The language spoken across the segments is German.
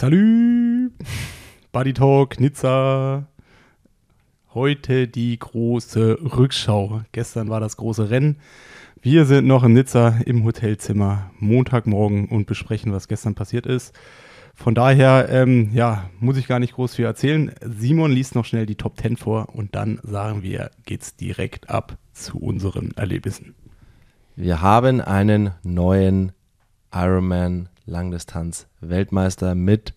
Salü! Buddy Talk, Nizza. Heute die große Rückschau. Gestern war das große Rennen. Wir sind noch in Nizza im Hotelzimmer Montagmorgen und besprechen, was gestern passiert ist. Von daher, ähm, ja, muss ich gar nicht groß viel erzählen. Simon liest noch schnell die Top 10 vor und dann sagen wir, geht's direkt ab zu unseren Erlebnissen. Wir haben einen neuen Ironman Langdistanz Weltmeister mit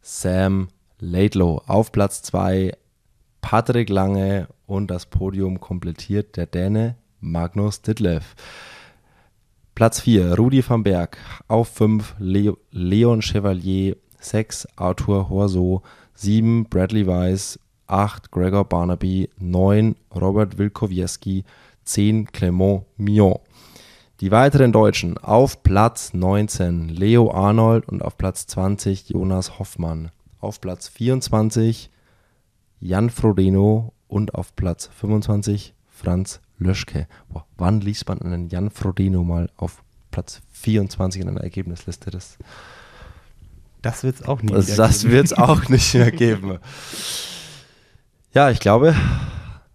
Sam Laidlow. Auf Platz 2, Patrick Lange und das Podium komplettiert der Däne Magnus Ditlev. Platz 4 Rudi van Berg, auf 5 Le Leon Chevalier, 6 Arthur Horso, 7 Bradley Weiss, 8 Gregor Barnaby, 9 Robert Wilkowiecki, 10 Clement Mion. Die weiteren Deutschen auf Platz 19 Leo Arnold und auf Platz 20 Jonas Hoffmann. Auf Platz 24 Jan Frodeno und auf Platz 25 Franz Löschke. Boah, wann liest man einen Jan Frodeno mal auf Platz 24 in einer Ergebnisliste? Das, das wird es auch nicht das, das wird es auch nicht mehr geben. Ja, ich glaube,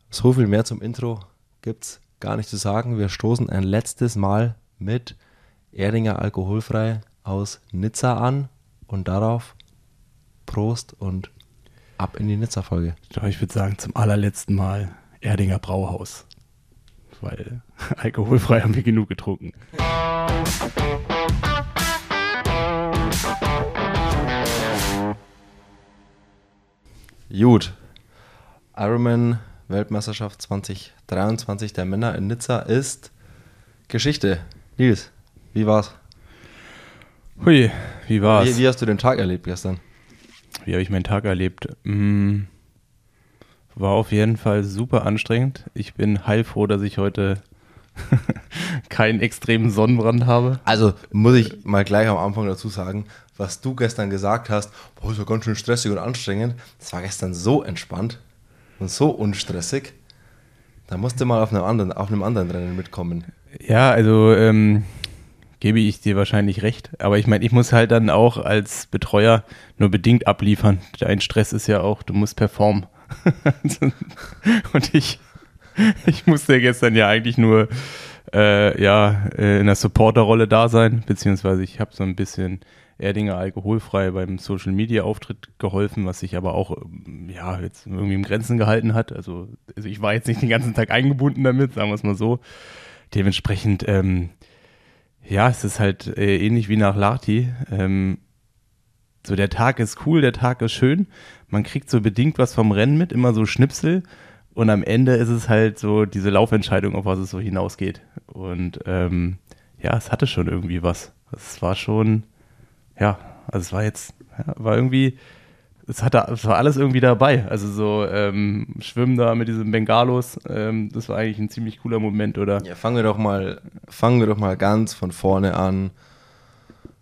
so viel mehr zum Intro gibt es gar nicht zu sagen. Wir stoßen ein letztes Mal mit Erdinger alkoholfrei aus Nizza an und darauf Prost und ab in die Nizza-Folge. Ich würde sagen, zum allerletzten Mal Erdinger Brauhaus. Weil alkoholfrei haben wir genug getrunken. Gut. Ironman Weltmeisterschaft 2023 der Männer in Nizza ist Geschichte. Nils, wie war's? Hui, wie war's? Wie, wie hast du den Tag erlebt gestern? Wie habe ich meinen Tag erlebt? Hm, war auf jeden Fall super anstrengend. Ich bin heilfroh, dass ich heute keinen extremen Sonnenbrand habe. Also muss ich mal gleich am Anfang dazu sagen, was du gestern gesagt hast, boah, ist ja ganz schön stressig und anstrengend. Das war gestern so entspannt und so unstressig. Da musst du mal auf einem anderen, auf einem anderen Rennen mitkommen. Ja, also ähm, gebe ich dir wahrscheinlich recht. Aber ich meine, ich muss halt dann auch als Betreuer nur bedingt abliefern. Dein Stress ist ja auch, du musst performen. und ich, ich musste gestern ja eigentlich nur äh, ja, äh, in der Supporterrolle da sein, beziehungsweise ich habe so ein bisschen Erdinger alkoholfrei beim Social Media Auftritt geholfen, was sich aber auch ähm, ja jetzt irgendwie im Grenzen gehalten hat. Also, also ich war jetzt nicht den ganzen Tag eingebunden damit, sagen wir es mal so. Dementsprechend, ähm, ja, es ist halt äh, ähnlich wie nach Lati. Ähm, so der Tag ist cool, der Tag ist schön. Man kriegt so bedingt was vom Rennen mit, immer so Schnipsel. Und am Ende ist es halt so diese Laufentscheidung, auf was es so hinausgeht. Und ähm, ja, es hatte schon irgendwie was. Es war schon ja, also es war jetzt, ja, war irgendwie, es, hatte, es war alles irgendwie dabei. Also so ähm, Schwimmen da mit diesen Bengalos, ähm, das war eigentlich ein ziemlich cooler Moment, oder? Ja, fangen wir doch mal, fangen wir doch mal ganz von vorne an.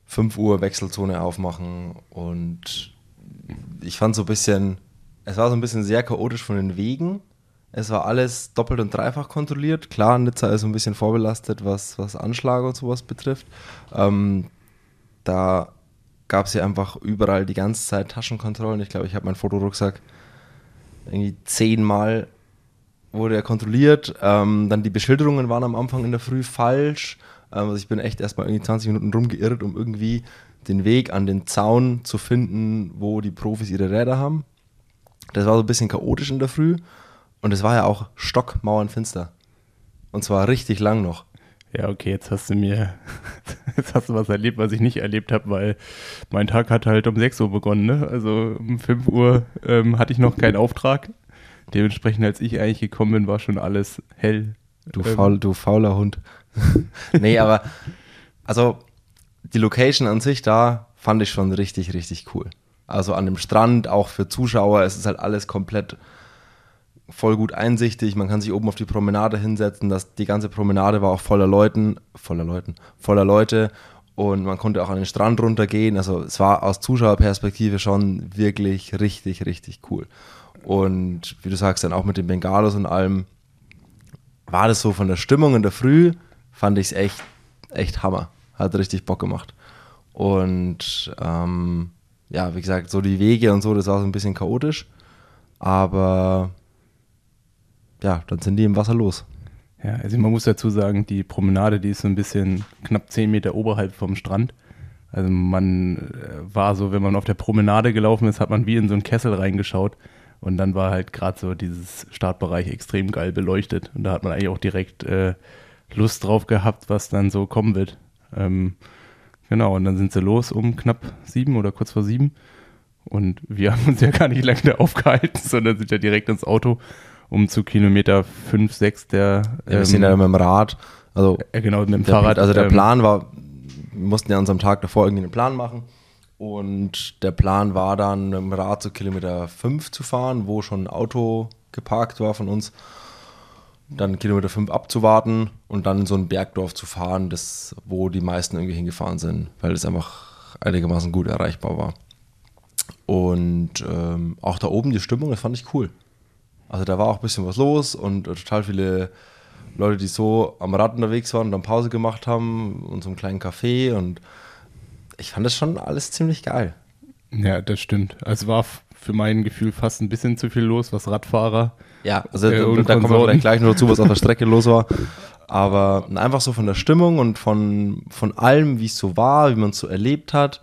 5 Uhr Wechselzone aufmachen und ich fand so ein bisschen, es war so ein bisschen sehr chaotisch von den Wegen. Es war alles doppelt und dreifach kontrolliert. Klar, Nizza ist so ein bisschen vorbelastet, was, was Anschlag und sowas betrifft. Ähm, da gab es ja einfach überall die ganze Zeit Taschenkontrollen. Ich glaube, ich habe meinen Fotorucksack irgendwie zehnmal wurde er kontrolliert. Ähm, dann die Beschilderungen waren am Anfang in der Früh falsch. Ähm, also ich bin echt erstmal irgendwie 20 Minuten rumgeirrt, um irgendwie den Weg an den Zaun zu finden, wo die Profis ihre Räder haben. Das war so ein bisschen chaotisch in der Früh. Und es war ja auch stockmauernfinster. Und zwar richtig lang noch. Ja, okay, jetzt hast du mir, jetzt hast du was erlebt, was ich nicht erlebt habe, weil mein Tag hat halt um 6 Uhr begonnen, ne? Also um 5 Uhr ähm, hatte ich noch keinen Auftrag. Dementsprechend, als ich eigentlich gekommen bin, war schon alles hell. Du, ähm, faul, du fauler Hund. nee, aber also die Location an sich da fand ich schon richtig, richtig cool. Also an dem Strand, auch für Zuschauer, es ist halt alles komplett voll gut einsichtig. Man kann sich oben auf die Promenade hinsetzen. Das, die ganze Promenade war auch voller Leuten, voller Leuten, voller Leute. Und man konnte auch an den Strand runtergehen. Also es war aus Zuschauerperspektive schon wirklich richtig, richtig cool. Und wie du sagst, dann auch mit den Bengalos und allem, war das so von der Stimmung in der Früh, fand ich es echt, echt Hammer. Hat richtig Bock gemacht. Und ähm, ja, wie gesagt, so die Wege und so, das war so ein bisschen chaotisch. Aber ja, dann sind die im Wasser los. Ja, also man muss dazu sagen, die Promenade, die ist so ein bisschen knapp 10 Meter oberhalb vom Strand. Also man äh, war so, wenn man auf der Promenade gelaufen ist, hat man wie in so einen Kessel reingeschaut. Und dann war halt gerade so dieses Startbereich extrem geil beleuchtet. Und da hat man eigentlich auch direkt äh, Lust drauf gehabt, was dann so kommen wird. Ähm, genau, und dann sind sie los um knapp sieben oder kurz vor sieben. Und wir haben uns ja gar nicht lange da aufgehalten, sondern sind ja direkt ins Auto, um zu Kilometer fünf, sechs der. Ja, wir ähm, sind ja mit dem Rad, also äh, genau, mit dem Fahrrad. Also der ähm, Plan war, wir mussten ja an unserem Tag davor irgendwie einen Plan machen. Und der Plan war dann, mit dem Rad zu Kilometer 5 zu fahren, wo schon ein Auto geparkt war von uns. Dann Kilometer 5 abzuwarten und dann in so ein Bergdorf zu fahren, das, wo die meisten irgendwie hingefahren sind, weil es einfach einigermaßen gut erreichbar war. Und ähm, auch da oben die Stimmung, das fand ich cool. Also da war auch ein bisschen was los und total viele Leute, die so am Rad unterwegs waren und dann Pause gemacht haben und so einen kleinen Café und ich fand das schon alles ziemlich geil. Ja, das stimmt. Also war für mein Gefühl fast ein bisschen zu viel los, was Radfahrer. Ja, also äh, da, da kommen wir vielleicht gleich noch dazu, was auf der Strecke los war. Aber einfach so von der Stimmung und von, von allem, wie es so war, wie man es so erlebt hat,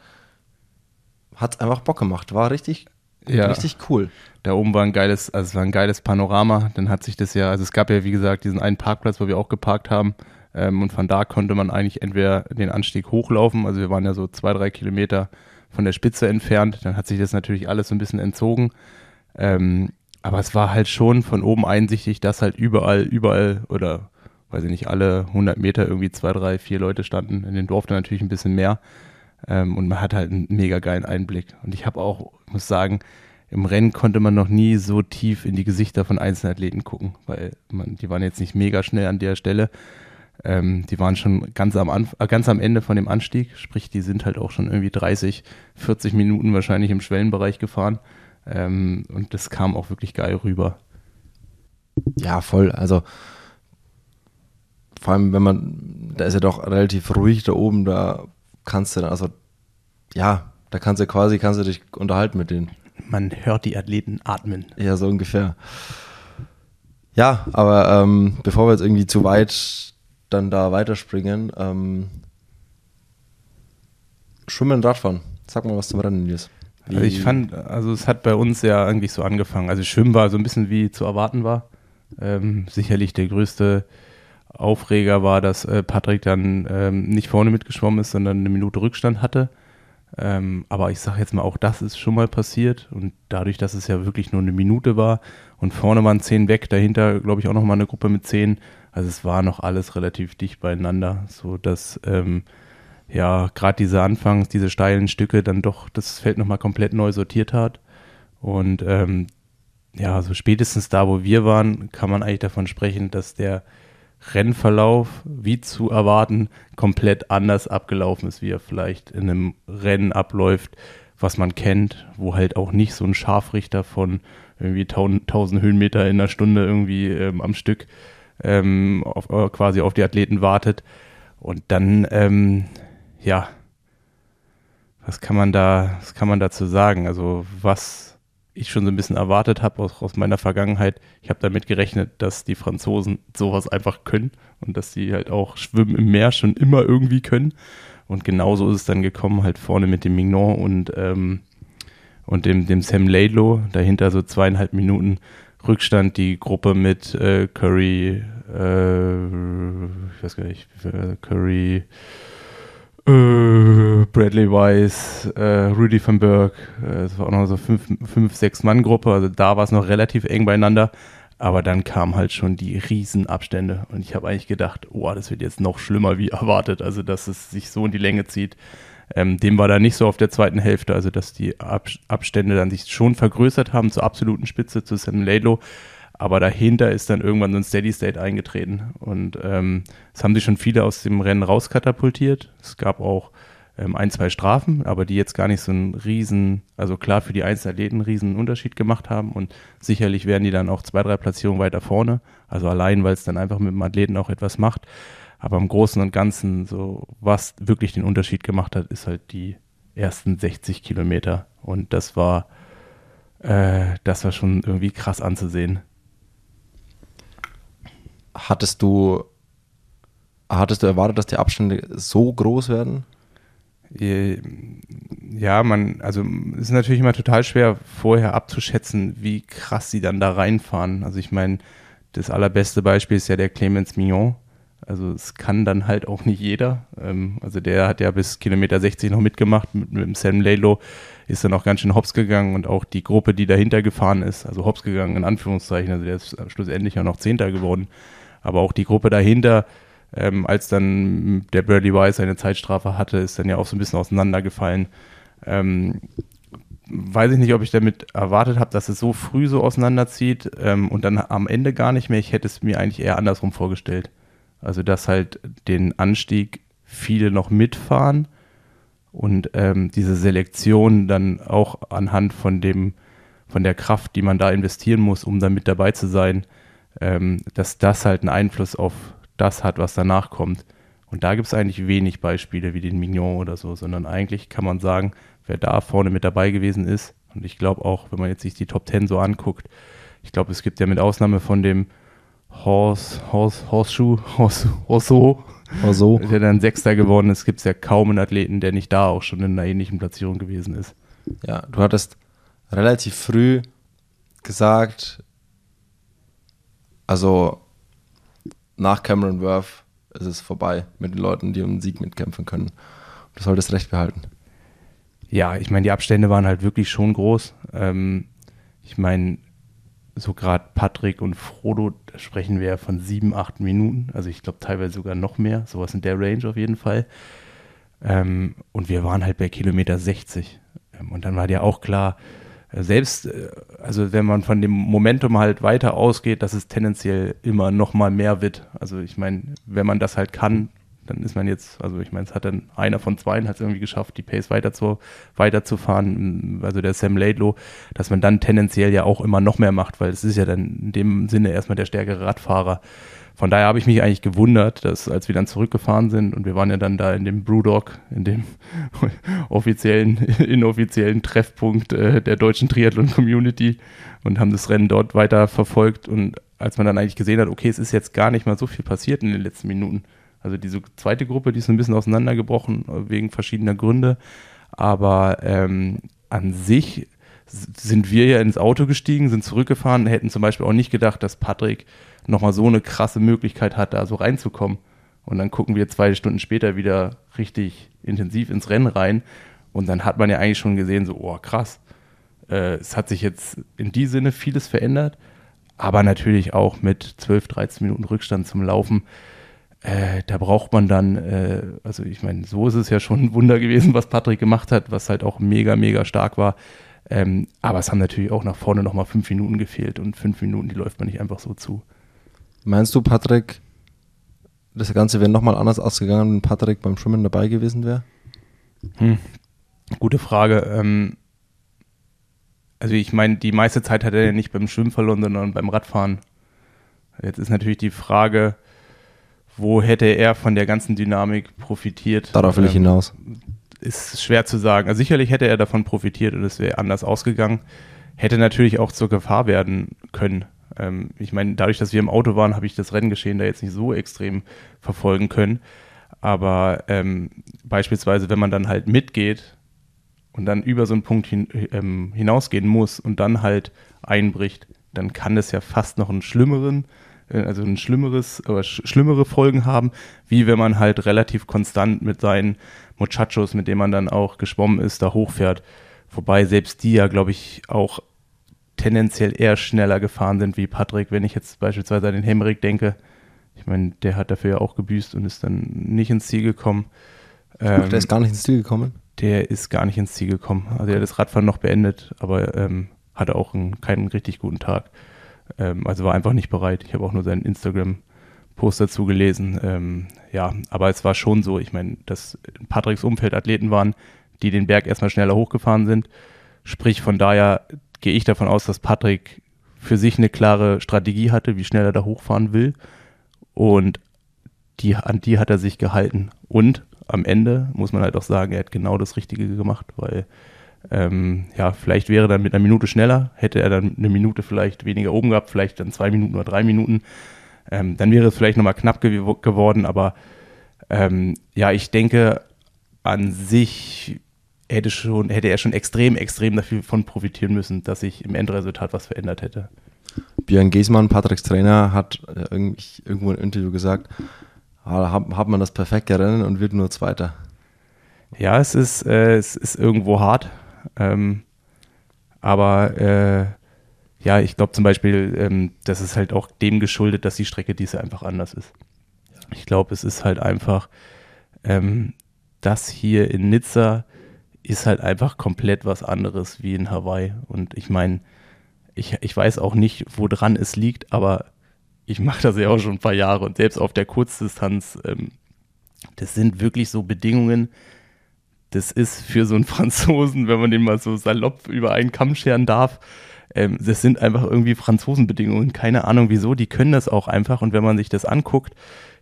hat es einfach Bock gemacht. War richtig, ja. richtig cool. Da oben war ein geiles, also es war ein geiles Panorama. Dann hat sich das ja, also es gab ja wie gesagt diesen einen Parkplatz, wo wir auch geparkt haben. Ähm, und von da konnte man eigentlich entweder den Anstieg hochlaufen, also wir waren ja so zwei, drei Kilometer von der Spitze entfernt. Dann hat sich das natürlich alles so ein bisschen entzogen. Ähm, aber es war halt schon von oben einsichtig, dass halt überall, überall oder weiß ich nicht, alle 100 Meter irgendwie zwei, drei, vier Leute standen. In den Dorf dann natürlich ein bisschen mehr. Ähm, und man hat halt einen mega geilen Einblick. Und ich habe auch, muss sagen, im Rennen konnte man noch nie so tief in die Gesichter von einzelnen Athleten gucken, weil man, die waren jetzt nicht mega schnell an der Stelle. Ähm, die waren schon ganz am, äh, ganz am Ende von dem Anstieg, sprich, die sind halt auch schon irgendwie 30, 40 Minuten wahrscheinlich im Schwellenbereich gefahren. Ähm, und das kam auch wirklich geil rüber. Ja, voll. Also vor allem, wenn man, da ist ja doch relativ ruhig da oben, da kannst du dann, also ja, da kannst du quasi, kannst du dich unterhalten mit denen. Man hört die Athleten atmen. Ja, so ungefähr. Ja, aber ähm, bevor wir jetzt irgendwie zu weit dann da weiterspringen, ähm, Schwimmen und Radfahren. Sag mal was zum Rennen, Nils. Also ich fand, also es hat bei uns ja eigentlich so angefangen. Also Schwimmen war so ein bisschen wie zu erwarten war. Ähm, sicherlich der größte Aufreger war, dass äh, Patrick dann ähm, nicht vorne mitgeschwommen ist, sondern eine Minute Rückstand hatte. Ähm, aber ich sage jetzt mal, auch das ist schon mal passiert. Und dadurch, dass es ja wirklich nur eine Minute war und vorne waren zehn weg, dahinter glaube ich auch noch mal eine Gruppe mit zehn. Also es war noch alles relativ dicht beieinander, so dass ähm, ja gerade diese Anfangs, diese steilen Stücke dann doch das Feld noch mal komplett neu sortiert hat. Und ähm, ja, so spätestens da, wo wir waren, kann man eigentlich davon sprechen, dass der Rennverlauf, wie zu erwarten, komplett anders abgelaufen ist, wie er vielleicht in einem Rennen abläuft, was man kennt, wo halt auch nicht so ein Scharfrichter von irgendwie 1000 Höhenmeter in einer Stunde irgendwie ähm, am Stück ähm, auf, äh, quasi auf die Athleten wartet. Und dann, ähm, ja, was kann man da, was kann man dazu sagen? Also was ich schon so ein bisschen erwartet habe aus, aus meiner Vergangenheit. Ich habe damit gerechnet, dass die Franzosen sowas einfach können und dass sie halt auch Schwimmen im Meer schon immer irgendwie können. Und genauso ist es dann gekommen, halt vorne mit dem Mignon und, ähm, und dem, dem Sam Laidlow. Dahinter so zweieinhalb Minuten Rückstand die Gruppe mit äh, Curry, äh, ich weiß gar nicht, Curry, äh, Bradley Weiss, äh, Rudy van Berg, äh, es war auch noch so fünf, fünf sechs Mann Gruppe, also da war es noch relativ eng beieinander, aber dann kamen halt schon die Riesenabstände und ich habe eigentlich gedacht, oh, das wird jetzt noch schlimmer wie erwartet, also dass es sich so in die Länge zieht. Ähm, dem war da nicht so auf der zweiten Hälfte, also dass die Ab Abstände dann sich schon vergrößert haben zur absoluten Spitze, zu Sam Laidlow, aber dahinter ist dann irgendwann so ein Steady State eingetreten. Und ähm, es haben sich schon viele aus dem Rennen rauskatapultiert. Es gab auch ähm, ein, zwei Strafen, aber die jetzt gar nicht so einen riesen, also klar für die einzelnen Athleten einen riesen Unterschied gemacht haben. Und sicherlich werden die dann auch zwei, drei Platzierungen weiter vorne. Also allein, weil es dann einfach mit dem Athleten auch etwas macht. Aber im Großen und Ganzen, so was wirklich den Unterschied gemacht hat, ist halt die ersten 60 Kilometer. Und das war, äh, das war schon irgendwie krass anzusehen. Hattest du, hattest du erwartet, dass die Abstände so groß werden? Äh, ja, man, also es ist natürlich immer total schwer vorher abzuschätzen, wie krass sie dann da reinfahren. Also ich meine, das allerbeste Beispiel ist ja der Clemens Mignon. Also es kann dann halt auch nicht jeder. Ähm, also der hat ja bis Kilometer 60 noch mitgemacht mit, mit dem Sam Lalo, ist dann auch ganz schön hops gegangen und auch die Gruppe, die dahinter gefahren ist, also hops gegangen in Anführungszeichen, also der ist schlussendlich ja noch Zehnter geworden. Aber auch die Gruppe dahinter, ähm, als dann der Bradley Wise seine Zeitstrafe hatte, ist dann ja auch so ein bisschen auseinandergefallen. Ähm, weiß ich nicht, ob ich damit erwartet habe, dass es so früh so auseinanderzieht ähm, und dann am Ende gar nicht mehr. Ich hätte es mir eigentlich eher andersrum vorgestellt. Also, dass halt den Anstieg viele noch mitfahren und ähm, diese Selektion dann auch anhand von dem, von der Kraft, die man da investieren muss, um dann mit dabei zu sein, ähm, dass das halt einen Einfluss auf das hat, was danach kommt. Und da gibt es eigentlich wenig Beispiele wie den Mignon oder so, sondern eigentlich kann man sagen, wer da vorne mit dabei gewesen ist, und ich glaube auch, wenn man jetzt sich die Top Ten so anguckt, ich glaube, es gibt ja mit Ausnahme von dem Horse, Horse, Horseshoe, Horse, Horso, Horso, der dann Sechster geworden ist, gibt es ja kaum einen Athleten, der nicht da auch schon in einer ähnlichen Platzierung gewesen ist. Ja, du hattest relativ früh gesagt, also nach Cameron Worth ist es vorbei mit den Leuten, die um den Sieg mitkämpfen können. Du solltest recht behalten. Ja, ich meine, die Abstände waren halt wirklich schon groß. Ähm, ich meine, so gerade Patrick und Frodo, da sprechen wir ja von sieben, acht Minuten. Also ich glaube teilweise sogar noch mehr. Sowas in der Range auf jeden Fall. Ähm, und wir waren halt bei Kilometer 60. Ähm, und dann war ja auch klar, selbst, äh, also wenn man von dem Momentum halt weiter ausgeht, dass es tendenziell immer noch mal mehr wird. Also ich meine, wenn man das halt kann, dann ist man jetzt, also ich meine, es hat dann einer von zwei hat es irgendwie geschafft, die Pace weiter zu, weiterzufahren, also der Sam Laidlow, dass man dann tendenziell ja auch immer noch mehr macht, weil es ist ja dann in dem Sinne erstmal der stärkere Radfahrer. Von daher habe ich mich eigentlich gewundert, dass als wir dann zurückgefahren sind und wir waren ja dann da in dem Brewdog, in dem offiziellen, inoffiziellen Treffpunkt äh, der deutschen Triathlon-Community und haben das Rennen dort weiter verfolgt und als man dann eigentlich gesehen hat, okay, es ist jetzt gar nicht mal so viel passiert in den letzten Minuten. Also diese zweite Gruppe, die ist ein bisschen auseinandergebrochen wegen verschiedener Gründe, aber ähm, an sich sind wir ja ins Auto gestiegen, sind zurückgefahren, hätten zum Beispiel auch nicht gedacht, dass Patrick nochmal so eine krasse Möglichkeit hat, da so reinzukommen. Und dann gucken wir zwei Stunden später wieder richtig intensiv ins Rennen rein. Und dann hat man ja eigentlich schon gesehen, so, oh krass, äh, es hat sich jetzt in die Sinne vieles verändert, aber natürlich auch mit 12, 13 Minuten Rückstand zum Laufen. Äh, da braucht man dann, äh, also ich meine, so ist es ja schon ein Wunder gewesen, was Patrick gemacht hat, was halt auch mega, mega stark war. Ähm, aber es haben natürlich auch nach vorne nochmal fünf Minuten gefehlt und fünf Minuten, die läuft man nicht einfach so zu. Meinst du, Patrick, das Ganze wäre nochmal anders ausgegangen, wenn Patrick beim Schwimmen dabei gewesen wäre? Hm. Gute Frage. Ähm, also ich meine, die meiste Zeit hat er ja nicht beim Schwimmen verloren, sondern beim Radfahren. Jetzt ist natürlich die Frage, wo hätte er von der ganzen Dynamik profitiert? Darauf will ich ähm, hinaus. Ist schwer zu sagen. Also sicherlich hätte er davon profitiert und es wäre anders ausgegangen. Hätte natürlich auch zur Gefahr werden können. Ähm, ich meine, dadurch, dass wir im Auto waren, habe ich das Renngeschehen da jetzt nicht so extrem verfolgen können. Aber ähm, beispielsweise, wenn man dann halt mitgeht und dann über so einen Punkt hin, ähm, hinausgehen muss und dann halt einbricht, dann kann das ja fast noch einen schlimmeren, also ein schlimmeres oder sch schlimmere Folgen haben, wie wenn man halt relativ konstant mit seinen Muchachos, mit denen man dann auch geschwommen ist, da hochfährt. Wobei selbst die ja, glaube ich, auch tendenziell eher schneller gefahren sind wie Patrick. Wenn ich jetzt beispielsweise an den Hemrick denke, ich meine, der hat dafür ja auch gebüßt und ist dann nicht ins Ziel gekommen. Ähm, der ist gar nicht ins Ziel gekommen? Der ist gar nicht ins Ziel gekommen. Also er hat das Radfahren noch beendet, aber ähm, hatte auch einen, keinen richtig guten Tag. Ähm, also war einfach nicht bereit. Ich habe auch nur seinen Instagram-Post dazu gelesen. Ähm, ja, aber es war schon so, ich meine, dass Patricks Umfeld Athleten waren, die den Berg erstmal schneller hochgefahren sind. Sprich, von daher gehe ich davon aus, dass Patrick für sich eine klare Strategie hatte, wie schnell er da hochfahren will. Und die, an die hat er sich gehalten. Und am Ende muss man halt auch sagen, er hat genau das Richtige gemacht, weil ähm, ja, vielleicht wäre dann mit einer Minute schneller, hätte er dann eine Minute vielleicht weniger oben gehabt, vielleicht dann zwei Minuten oder drei Minuten. Ähm, dann wäre es vielleicht nochmal knapp ge geworden, aber ähm, ja, ich denke, an sich hätte, schon, hätte er schon extrem, extrem davon profitieren müssen, dass sich im Endresultat was verändert hätte. Björn Giesmann, Patricks Trainer, hat äh, irgendwo im Interview gesagt, hat, hat man das perfekte Rennen und wird nur Zweiter. Ja, es ist, äh, es ist irgendwo hart. Ähm, aber äh, ja, ich glaube zum Beispiel, ähm, das ist halt auch dem geschuldet, dass die Strecke diese einfach anders ist. Ich glaube, es ist halt einfach, ähm, das hier in Nizza ist halt einfach komplett was anderes wie in Hawaii. Und ich meine, ich, ich weiß auch nicht, woran es liegt, aber ich mache das ja auch schon ein paar Jahre und selbst auf der Kurzdistanz, ähm, das sind wirklich so Bedingungen, das ist für so einen Franzosen, wenn man den mal so salopp über einen Kamm scheren darf, ähm, das sind einfach irgendwie Franzosenbedingungen. Keine Ahnung wieso, die können das auch einfach. Und wenn man sich das anguckt,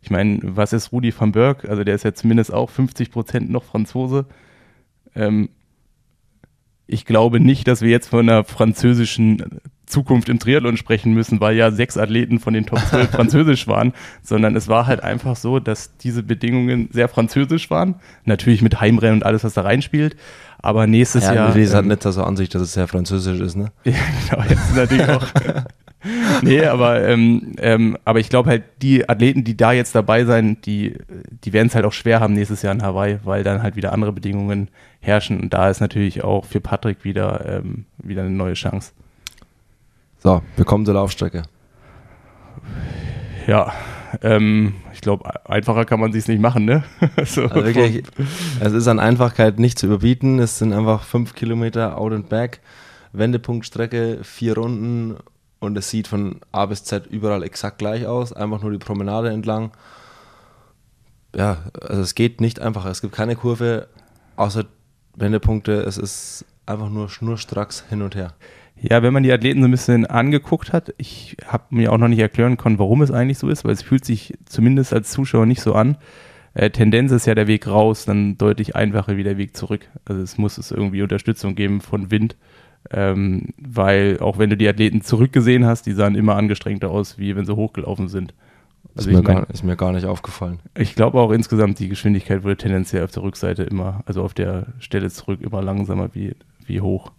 ich meine, was ist Rudi van Berg? Also der ist ja zumindest auch 50 Prozent noch Franzose. Ähm, ich glaube nicht, dass wir jetzt von einer französischen Zukunft im Triathlon sprechen müssen, weil ja sechs Athleten von den Top 12 französisch waren, sondern es war halt einfach so, dass diese Bedingungen sehr französisch waren. Natürlich mit Heimrennen und alles, was da reinspielt. Aber nächstes ja, Jahr. Ja, ähm, hat nicht so an sich, dass es sehr französisch ist, ne? ja, genau, jetzt natürlich auch. nee, aber, ähm, ähm, aber ich glaube halt, die Athleten, die da jetzt dabei sein, die, die werden es halt auch schwer haben nächstes Jahr in Hawaii, weil dann halt wieder andere Bedingungen herrschen. Und da ist natürlich auch für Patrick wieder, ähm, wieder eine neue Chance. So, wir kommen zur Laufstrecke. Ja, ähm, ich glaube, einfacher kann man sich nicht machen, ne? so also wirklich, es ist an Einfachkeit nicht zu überbieten. Es sind einfach fünf Kilometer Out and Back, Wendepunktstrecke, vier Runden und es sieht von A bis Z überall exakt gleich aus. Einfach nur die Promenade entlang. Ja, also es geht nicht einfach. Es gibt keine Kurve außer Wendepunkte. Es ist einfach nur schnurstracks hin und her. Ja, wenn man die Athleten so ein bisschen angeguckt hat, ich habe mir auch noch nicht erklären können, warum es eigentlich so ist, weil es fühlt sich zumindest als Zuschauer nicht so an. Äh, Tendenz ist ja der Weg raus, dann deutlich einfacher wie der Weg zurück. Also es muss es irgendwie Unterstützung geben von Wind, ähm, weil auch wenn du die Athleten zurückgesehen hast, die sahen immer angestrengter aus, wie wenn sie hochgelaufen sind. Also ist, mir mein, gar, ist, mir gar, nicht aufgefallen. Ich glaube auch insgesamt, die Geschwindigkeit wurde tendenziell auf der Rückseite immer, also auf der Stelle zurück, immer langsamer wie, wie hoch.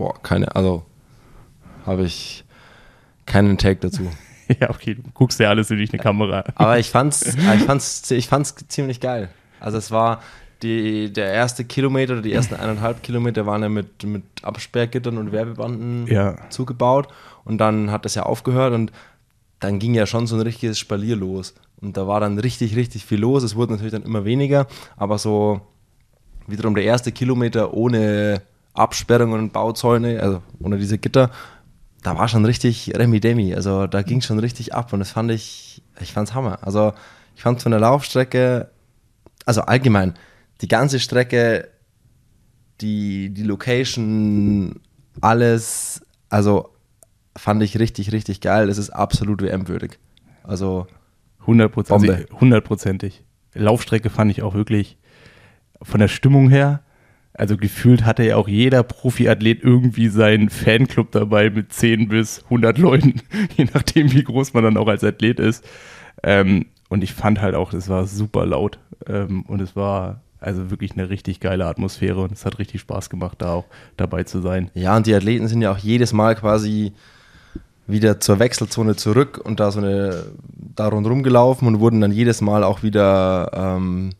Boah, keine, also habe ich keinen Take dazu. ja, okay, du guckst ja alles durch eine Kamera. Aber ich fand's, ich fand's, ich fand's ziemlich geil. Also es war die, der erste Kilometer oder die ersten eineinhalb Kilometer waren ja mit, mit Absperrgittern und Werbebanden ja. zugebaut und dann hat das ja aufgehört und dann ging ja schon so ein richtiges Spalier los. Und da war dann richtig, richtig viel los. Es wurde natürlich dann immer weniger, aber so wiederum der erste Kilometer ohne Absperrungen und Bauzäune, also ohne diese Gitter, da war schon richtig Remi Demi. Also da ging schon richtig ab und das fand ich, ich fand's Hammer. Also ich fand von der Laufstrecke, also allgemein, die ganze Strecke, die, die Location, alles, also fand ich richtig, richtig geil. Es ist absolut WM-würdig. Also hundertprozentig. Hundertprozentig. Laufstrecke fand ich auch wirklich von der Stimmung her also gefühlt hatte ja auch jeder Profiathlet irgendwie seinen Fanclub dabei mit 10 bis 100 Leuten, je nachdem, wie groß man dann auch als Athlet ist. Ähm, und ich fand halt auch, es war super laut ähm, und es war also wirklich eine richtig geile Atmosphäre und es hat richtig Spaß gemacht, da auch dabei zu sein. Ja, und die Athleten sind ja auch jedes Mal quasi wieder zur Wechselzone zurück und da so eine da rundherum gelaufen und wurden dann jedes Mal auch wieder ähm,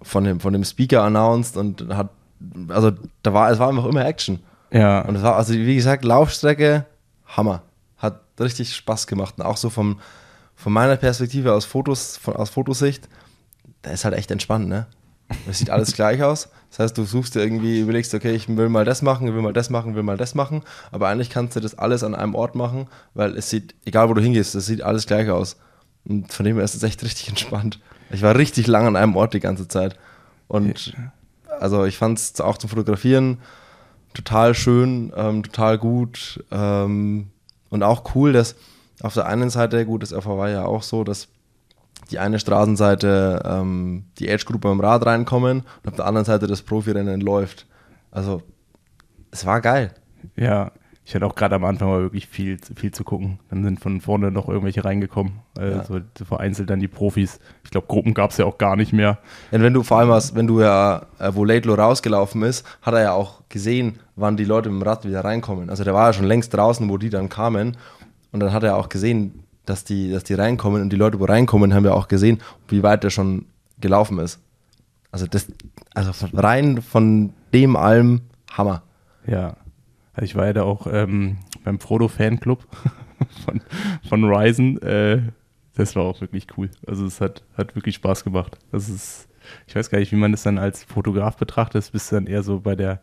von, dem, von dem Speaker announced und hat also da war, es war einfach immer Action. Ja. Und es war, also wie gesagt, Laufstrecke, Hammer. Hat richtig Spaß gemacht. Und auch so vom, von meiner Perspektive aus Fotos, von, aus Fotosicht, da ist halt echt entspannt, ne? Es sieht alles gleich aus. Das heißt, du suchst dir irgendwie, überlegst, okay, ich will mal das machen, ich will mal das machen, ich will mal das machen. Aber eigentlich kannst du das alles an einem Ort machen, weil es sieht, egal wo du hingehst, es sieht alles gleich aus. Und von dem her ist es echt richtig entspannt. Ich war richtig lang an einem Ort die ganze Zeit. Und also ich fand es auch zum Fotografieren total schön, ähm, total gut ähm, und auch cool, dass auf der einen Seite, gut, das FV war ja auch so, dass die eine Straßenseite ähm, die Age-Group beim Rad reinkommen und auf der anderen Seite das Profirennen läuft. Also, es war geil. Ja, ich hatte auch gerade am Anfang mal wirklich viel, viel zu gucken. Dann sind von vorne noch irgendwelche reingekommen. Also ja. vereinzelt dann die Profis. Ich glaube, Gruppen gab es ja auch gar nicht mehr. Und wenn du vor allem hast, wenn du ja, äh, wo Laidlow rausgelaufen ist, hat er ja auch gesehen, wann die Leute mit dem Rad wieder reinkommen. Also der war ja schon längst draußen, wo die dann kamen. Und dann hat er auch gesehen, dass die, dass die reinkommen. Und die Leute, wo reinkommen, haben ja auch gesehen, wie weit der schon gelaufen ist. Also das, also rein von dem allem Hammer. Ja. Also ich war ja da auch ähm, beim Frodo Fanclub von, von Ryzen. Äh, das war auch wirklich cool. Also es hat, hat wirklich Spaß gemacht. Das ist, ich weiß gar nicht, wie man das dann als Fotograf betrachtet. Bist du dann eher so bei der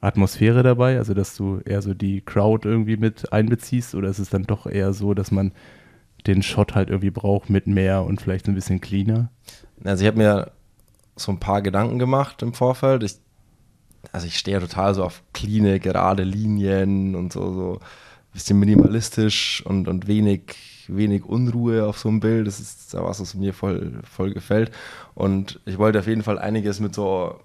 Atmosphäre dabei, also dass du eher so die Crowd irgendwie mit einbeziehst oder ist es dann doch eher so, dass man den Shot halt irgendwie braucht mit mehr und vielleicht ein bisschen cleaner? Also ich habe mir so ein paar Gedanken gemacht im Vorfeld. Ich, also ich stehe total so auf clean, gerade Linien und so, so ein bisschen minimalistisch und, und wenig, wenig Unruhe auf so einem Bild. Das ist was, was mir voll, voll gefällt. Und ich wollte auf jeden Fall einiges mit so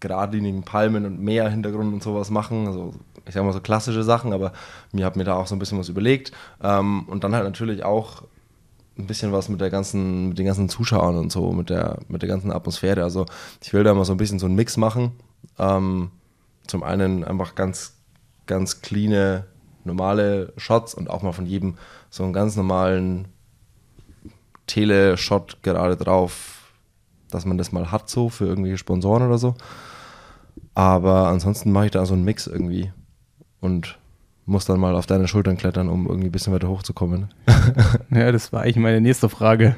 geradlinigen Palmen und Meer-Hintergrund und sowas machen. Also ich sag mal so klassische Sachen, aber mir hat mir da auch so ein bisschen was überlegt. Ähm, und dann halt natürlich auch ein bisschen was mit der ganzen, mit den ganzen Zuschauern und so, mit der, mit der ganzen Atmosphäre. Also ich will da mal so ein bisschen so einen Mix machen. Ähm, zum einen einfach ganz, ganz cleane, normale Shots und auch mal von jedem so einen ganz normalen Tele-Shot gerade drauf, dass man das mal hat so für irgendwelche Sponsoren oder so. Aber ansonsten mache ich da so einen Mix irgendwie und muss dann mal auf deine Schultern klettern, um irgendwie ein bisschen weiter hochzukommen. Ja, das war eigentlich meine nächste Frage,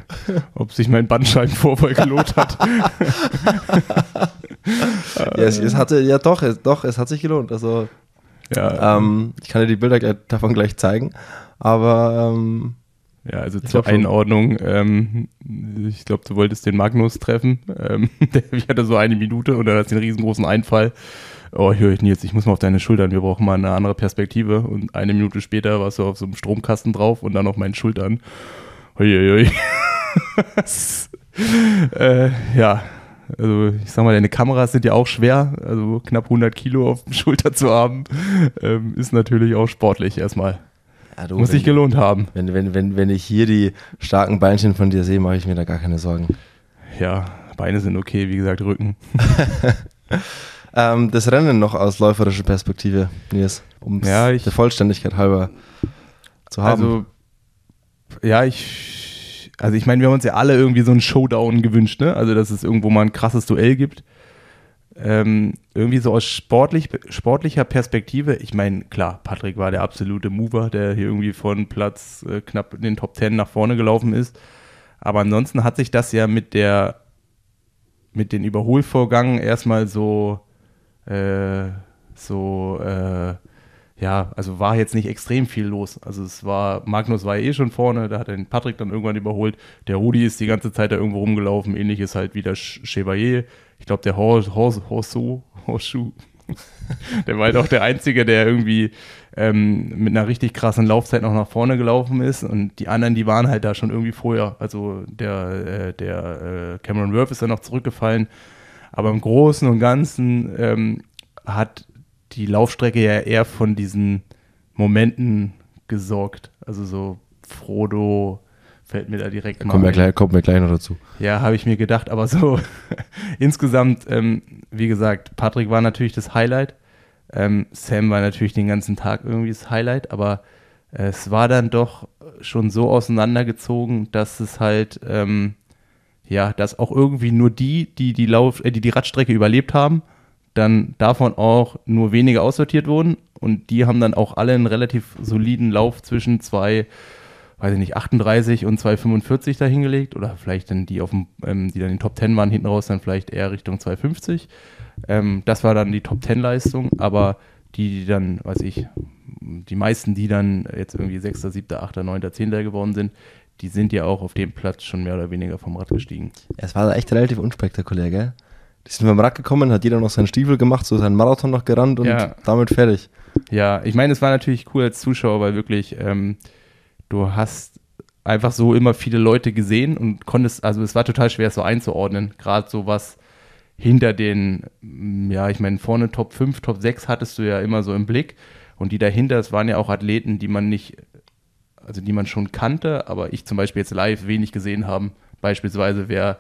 ob sich mein Bandscheibenvorfall gelohnt hat. ja, es, es, hatte, ja doch, es, doch, es hat sich gelohnt. Also, ja, ähm, ich kann dir die Bilder davon gleich zeigen, aber ähm, ja, also ich zur Einordnung, ähm, ich glaube, du wolltest den Magnus treffen. Ähm, der hatte so eine Minute und dann hat einen riesengroßen Einfall. Oh, höre ich Nils, ich muss mal auf deine Schultern, wir brauchen mal eine andere Perspektive. Und eine Minute später warst du auf so einem Stromkasten drauf und dann auf meinen Schultern. Uiuiui. äh, ja, also ich sag mal, deine Kameras sind ja auch schwer, also knapp 100 Kilo auf der Schulter zu haben, ähm, ist natürlich auch sportlich erstmal. Ja, du, Muss sich gelohnt haben. Wenn, wenn, wenn, wenn ich hier die starken Beinchen von dir sehe, mache ich mir da gar keine Sorgen. Ja, Beine sind okay, wie gesagt, Rücken. ähm, das Rennen noch aus läuferischer Perspektive, Nils, um es ja, der Vollständigkeit halber zu haben. Also, ja, ich, also ich meine, wir haben uns ja alle irgendwie so einen Showdown gewünscht, ne? Also, dass es irgendwo mal ein krasses Duell gibt ähm, irgendwie so aus sportlich, sportlicher Perspektive, ich meine, klar, Patrick war der absolute Mover, der hier irgendwie von Platz äh, knapp in den Top Ten nach vorne gelaufen ist. Aber ansonsten hat sich das ja mit der, mit den Überholvorgängen erstmal so, äh, so, äh, ja, also war jetzt nicht extrem viel los. Also es war, Magnus war eh schon vorne, da hat er den Patrick dann irgendwann überholt. Der Rudi ist die ganze Zeit da irgendwo rumgelaufen, ähnliches halt wie der Chevalier ich glaube, der Horseshoe, der war halt auch der Einzige, der irgendwie ähm, mit einer richtig krassen Laufzeit noch nach vorne gelaufen ist und die anderen, die waren halt da schon irgendwie vorher. Also der, äh, der äh, Cameron Worth ist dann noch zurückgefallen, aber im Großen und Ganzen ähm, hat die Laufstrecke ja eher von diesen Momenten gesorgt. Also so Frodo, Fällt mir da direkt mal. Kommen wir gleich, kommen wir gleich noch dazu. Ja, habe ich mir gedacht, aber so insgesamt, ähm, wie gesagt, Patrick war natürlich das Highlight. Ähm, Sam war natürlich den ganzen Tag irgendwie das Highlight, aber äh, es war dann doch schon so auseinandergezogen, dass es halt, ähm, ja, dass auch irgendwie nur die, die die, Lauf, äh, die die Radstrecke überlebt haben, dann davon auch nur wenige aussortiert wurden und die haben dann auch alle einen relativ soliden Lauf zwischen zwei weiß ich nicht, 38 und 245 da hingelegt oder vielleicht dann die auf dem, ähm, die dann in den Top 10 waren, hinten raus dann vielleicht eher Richtung 250. Ähm, das war dann die Top 10 Leistung, aber die, die dann, weiß ich, die meisten, die dann jetzt irgendwie 6., 7., 8., 9., 10. geworden sind, die sind ja auch auf dem Platz schon mehr oder weniger vom Rad gestiegen. Es war echt relativ unspektakulär, gell? Die sind vom Rad gekommen, hat jeder noch seinen Stiefel gemacht, so seinen Marathon noch gerannt und ja. damit fertig. Ja, ich meine, es war natürlich cool als Zuschauer, weil wirklich ähm, du hast einfach so immer viele Leute gesehen und konntest, also es war total schwer, es so einzuordnen. Gerade so was hinter den, ja, ich meine, vorne Top 5, Top 6 hattest du ja immer so im Blick. Und die dahinter, das waren ja auch Athleten, die man nicht, also die man schon kannte, aber ich zum Beispiel jetzt live wenig gesehen haben. Beispielsweise, wer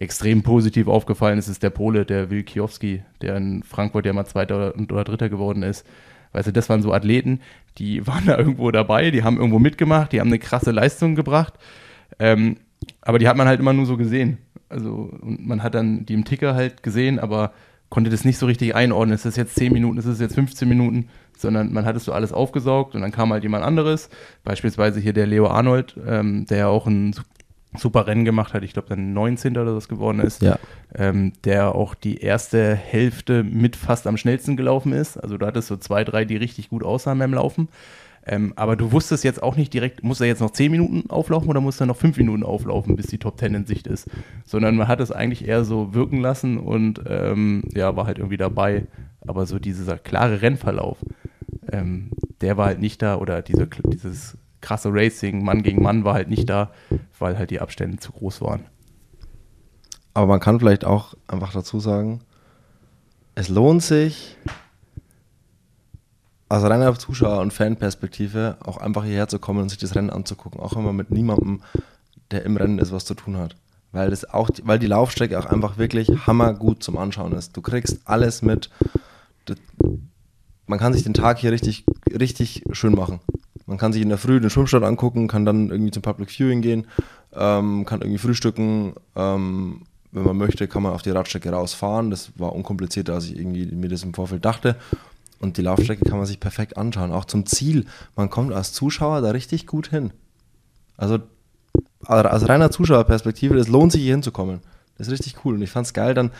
extrem positiv aufgefallen ist, ist der Pole, der Will Kiowski, der in Frankfurt ja mal Zweiter oder Dritter geworden ist. Weißt du, das waren so Athleten, die waren da irgendwo dabei, die haben irgendwo mitgemacht, die haben eine krasse Leistung gebracht. Ähm, aber die hat man halt immer nur so gesehen. Also, man hat dann die im Ticker halt gesehen, aber konnte das nicht so richtig einordnen. Ist das jetzt 10 Minuten, ist das jetzt 15 Minuten, sondern man hat es so alles aufgesaugt und dann kam halt jemand anderes. Beispielsweise hier der Leo Arnold, ähm, der ja auch ein super Rennen gemacht hat, ich glaube dann 19. oder was geworden ist, Ja. ähm, der auch die erste Hälfte mit fast am schnellsten gelaufen ist. Also du hattest so zwei, drei, die richtig gut aussahen beim Laufen. Ähm, aber du wusstest jetzt auch nicht direkt, muss er jetzt noch 10 Minuten auflaufen oder muss er noch 5 Minuten auflaufen, bis die Top 10 in Sicht ist. Sondern man hat es eigentlich eher so wirken lassen und ähm, ja, war halt irgendwie dabei. Aber so dieser klare Rennverlauf, ähm, der war halt nicht da oder diese, dieses krasse Racing, Mann gegen Mann war halt nicht da, weil halt die Abstände zu groß waren. Aber man kann vielleicht auch einfach dazu sagen, es lohnt sich, aus reiner Zuschauer- und Fanperspektive auch einfach hierher zu kommen und sich das Rennen anzugucken, auch wenn man mit niemandem, der im Rennen ist, was zu tun hat. Weil, das auch, weil die Laufstrecke auch einfach wirklich hammergut zum Anschauen ist. Du kriegst alles mit. Man kann sich den Tag hier richtig, richtig schön machen. Man kann sich in der Früh den Schwimmstart angucken, kann dann irgendwie zum Public Viewing gehen, ähm, kann irgendwie frühstücken. Ähm, wenn man möchte, kann man auf die Radstrecke rausfahren. Das war unkomplizierter, als ich irgendwie mir das im Vorfeld dachte. Und die Laufstrecke kann man sich perfekt anschauen. Auch zum Ziel. Man kommt als Zuschauer da richtig gut hin. Also aus reiner Zuschauerperspektive, es lohnt sich hier hinzukommen. Das ist richtig cool. Und ich fand es geil dann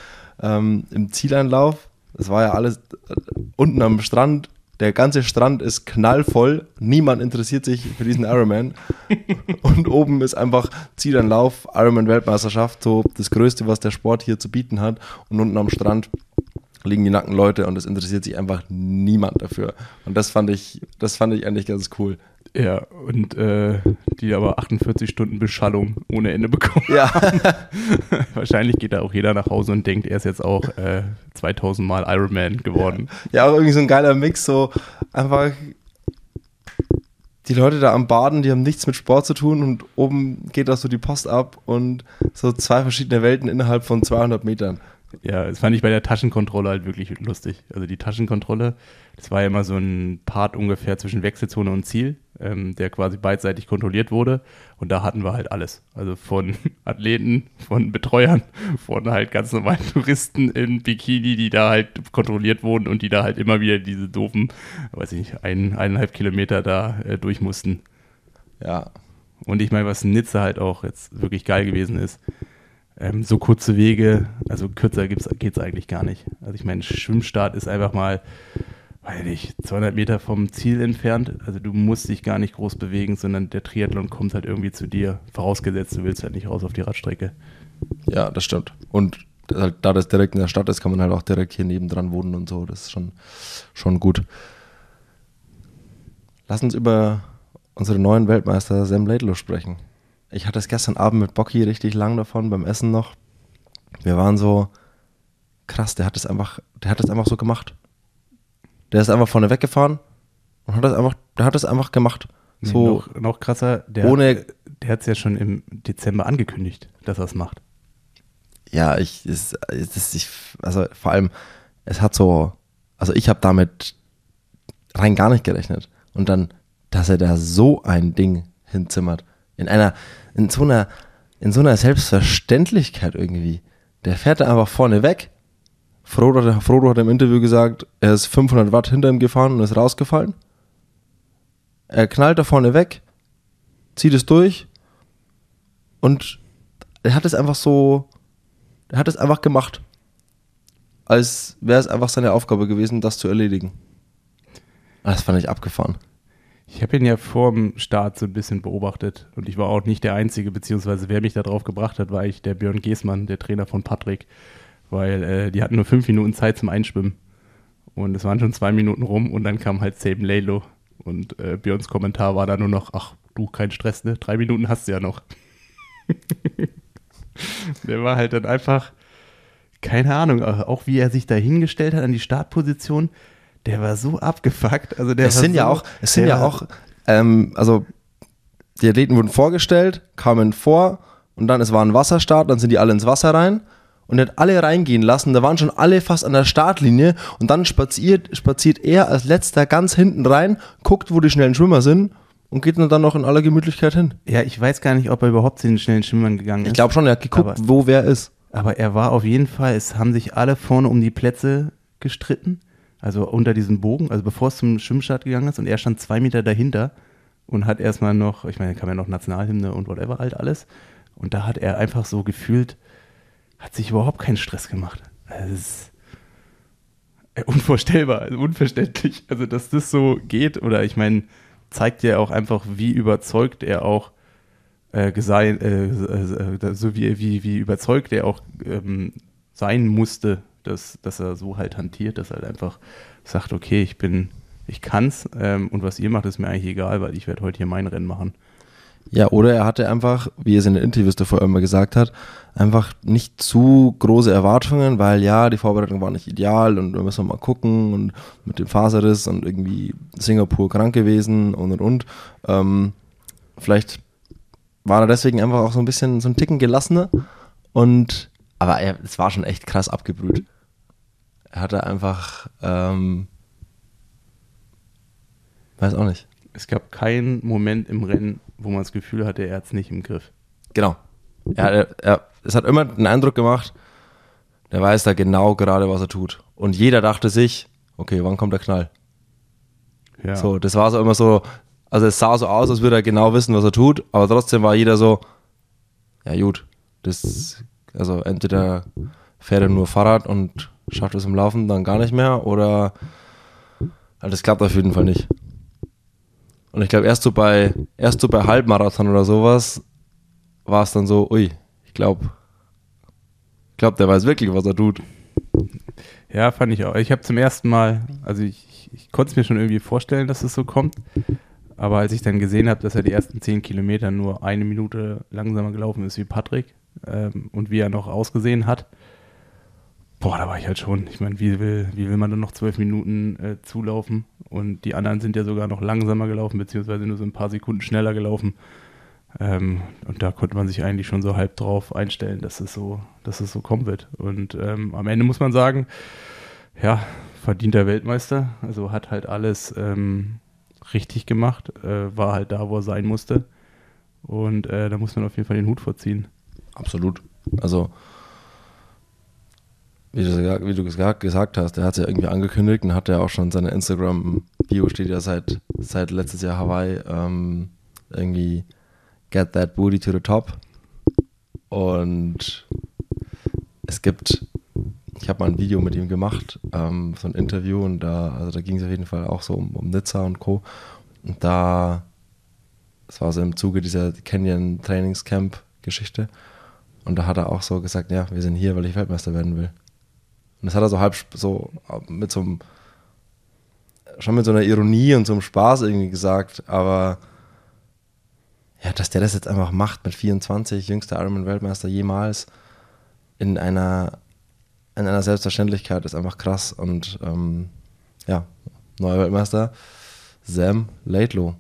ähm, im Zieleinlauf. Das war ja alles äh, unten am Strand. Der ganze Strand ist knallvoll. Niemand interessiert sich für diesen Ironman. Und oben ist einfach Zieleinlauf, Ironman-Weltmeisterschaft, so das Größte, was der Sport hier zu bieten hat. Und unten am Strand liegen die nackten Leute und es interessiert sich einfach niemand dafür. Und das fand ich, das fand ich eigentlich ganz cool. Ja, und äh, die aber 48 Stunden Beschallung ohne Ende bekommen. Ja. Wahrscheinlich geht da auch jeder nach Hause und denkt, er ist jetzt auch äh, 2000 Mal Ironman geworden. Ja, auch irgendwie so ein geiler Mix, so einfach die Leute da am Baden, die haben nichts mit Sport zu tun und oben geht auch so die Post ab und so zwei verschiedene Welten innerhalb von 200 Metern. Ja, das fand ich bei der Taschenkontrolle halt wirklich lustig. Also die Taschenkontrolle, das war ja immer so ein Part ungefähr zwischen Wechselzone und Ziel, ähm, der quasi beidseitig kontrolliert wurde. Und da hatten wir halt alles. Also von Athleten, von Betreuern, von halt ganz normalen Touristen in Bikini, die da halt kontrolliert wurden und die da halt immer wieder diese doofen, weiß ich nicht, ein, eineinhalb Kilometer da äh, durch mussten. Ja. Und ich meine, was in Nizza halt auch jetzt wirklich geil gewesen ist, ähm, so kurze Wege, also kürzer geht es eigentlich gar nicht. Also ich meine, Schwimmstart ist einfach mal, weiß nicht, 200 Meter vom Ziel entfernt. Also du musst dich gar nicht groß bewegen, sondern der Triathlon kommt halt irgendwie zu dir. Vorausgesetzt, du willst halt nicht raus auf die Radstrecke. Ja, das stimmt. Und da das direkt in der Stadt ist, kann man halt auch direkt hier nebendran wohnen und so. Das ist schon, schon gut. Lass uns über unseren neuen Weltmeister Sam Laidlow sprechen. Ich hatte es gestern Abend mit Bocky richtig lang davon, beim Essen noch. Wir waren so, krass, der hat es einfach, der hat es einfach so gemacht. Der ist einfach vorne weggefahren und hat es einfach, der hat es einfach gemacht. Nee, So, noch, noch krasser, der, ohne, der hat es ja schon im Dezember angekündigt, dass er es macht. ja, ich, es, es ich, also vor allem, es hat so, also ich habe damit rein gar nicht gerechnet. Und dann, dass er da so ein Ding hinzimmert. In einer, in so einer, in so einer Selbstverständlichkeit irgendwie. Der fährt da einfach vorne weg. Frodo, Frodo hat im Interview gesagt, er ist 500 Watt hinter ihm gefahren und ist rausgefallen. Er knallt da vorne weg, zieht es durch und er hat es einfach so, er hat es einfach gemacht. Als wäre es einfach seine Aufgabe gewesen, das zu erledigen. Das fand ich abgefahren. Ich habe ihn ja vor dem Start so ein bisschen beobachtet und ich war auch nicht der Einzige, beziehungsweise wer mich da drauf gebracht hat, war ich der Björn Geßmann, der Trainer von Patrick, weil äh, die hatten nur fünf Minuten Zeit zum Einschwimmen und es waren schon zwei Minuten rum und dann kam halt Saben Laylo und äh, Björns Kommentar war da nur noch, ach, du, kein Stress, ne? Drei Minuten hast du ja noch. der war halt dann einfach, keine Ahnung, auch wie er sich da hingestellt hat an die Startposition, der war so abgefuckt. Also der es sind so, ja auch, es sind ja auch, ähm, also die Athleten wurden vorgestellt, kamen vor und dann es war ein Wasserstart, dann sind die alle ins Wasser rein und er hat alle reingehen lassen. Da waren schon alle fast an der Startlinie und dann spaziert, spaziert er als letzter ganz hinten rein, guckt, wo die schnellen Schwimmer sind und geht dann noch in aller Gemütlichkeit hin. Ja, ich weiß gar nicht, ob er überhaupt zu den schnellen Schwimmern gegangen ist. Ich glaube schon, er hat geguckt, aber, wo wer ist. Aber er war auf jeden Fall, es haben sich alle vorne um die Plätze gestritten, also unter diesem Bogen, also bevor es zum Schwimmstart gegangen ist und er stand zwei Meter dahinter und hat erstmal noch, ich meine, kam ja noch Nationalhymne und whatever halt alles. Und da hat er einfach so gefühlt, hat sich überhaupt keinen Stress gemacht. Das ist unvorstellbar, also unverständlich. Also, dass das so geht, oder ich meine, zeigt ja auch einfach, wie überzeugt er auch äh, gesein, äh, äh, so wie, wie, wie überzeugt er auch ähm, sein musste, dass, dass er so halt hantiert, dass er halt einfach sagt, okay, ich bin, ich kann's ähm, und was ihr macht, ist mir eigentlich egal, weil ich werde heute hier mein Rennen machen. Ja, oder er hatte einfach, wie er es in den Interviews davor immer gesagt hat, einfach nicht zu große Erwartungen, weil ja, die Vorbereitung war nicht ideal und da müssen wir mal gucken und mit dem Faserriss und irgendwie Singapur krank gewesen und und und. Ähm, vielleicht war er deswegen einfach auch so ein bisschen so ein Ticken gelassener und aber er, es war schon echt krass abgebrüht. Er hatte einfach, ähm, weiß auch nicht. Es gab keinen Moment im Rennen, wo man das Gefühl hatte, er hat es nicht im Griff. Genau. Er, er, er, es hat immer den Eindruck gemacht, der weiß da genau gerade, was er tut. Und jeder dachte sich, okay, wann kommt der Knall? Ja. So, das war so immer so, also es sah so aus, als würde er genau wissen, was er tut, aber trotzdem war jeder so, ja gut, das, also entweder fährt er nur Fahrrad und schafft es im Laufen dann gar nicht mehr oder also das klappt auf jeden Fall nicht. Und ich glaube, erst so bei, erst so bei Halbmarathon oder sowas war es dann so, ui, ich glaube, ich glaube, der weiß wirklich, was er tut. Ja, fand ich auch. Ich habe zum ersten Mal, also ich, ich, ich konnte es mir schon irgendwie vorstellen, dass es so kommt. Aber als ich dann gesehen habe, dass er die ersten zehn Kilometer nur eine Minute langsamer gelaufen ist wie Patrick ähm, und wie er noch ausgesehen hat, Boah, da war ich halt schon. Ich meine, wie will, wie will man dann noch zwölf Minuten äh, zulaufen? Und die anderen sind ja sogar noch langsamer gelaufen, beziehungsweise nur so ein paar Sekunden schneller gelaufen. Ähm, und da konnte man sich eigentlich schon so halb drauf einstellen, dass es so, dass es so kommen wird. Und ähm, am Ende muss man sagen, ja, verdienter Weltmeister. Also hat halt alles ähm, richtig gemacht, äh, war halt da, wo er sein musste. Und äh, da muss man auf jeden Fall den Hut vorziehen. Absolut. Also wie du, wie du gesagt hast, der hat es ja irgendwie angekündigt und hat ja auch schon seine Instagram-Bio steht ja seit, seit letztes Jahr Hawaii ähm, irgendwie Get That Booty to the Top. Und es gibt, ich habe mal ein Video mit ihm gemacht, ähm, so ein Interview und da, also da ging es auf jeden Fall auch so um, um Nizza und Co. Und da, es war so im Zuge dieser Canyon Trainingscamp Geschichte. Und da hat er auch so gesagt, ja, wir sind hier, weil ich Weltmeister werden will. Und das hat er so halb so mit so einem, schon mit so einer Ironie und so einem Spaß irgendwie gesagt, aber ja, dass der das jetzt einfach macht mit 24, jüngster Ironman-Weltmeister jemals in einer, in einer Selbstverständlichkeit ist einfach krass und ähm, ja, neuer Weltmeister Sam Laidlow.